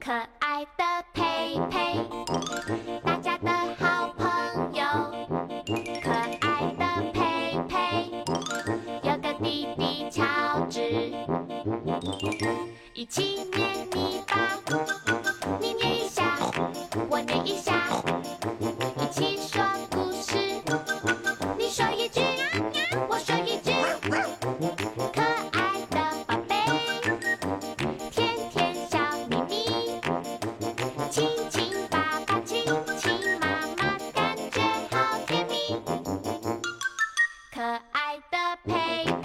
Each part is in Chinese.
可爱的佩佩大家的好朋友。可爱的佩佩有个弟弟乔治。一起念 pay.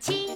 七。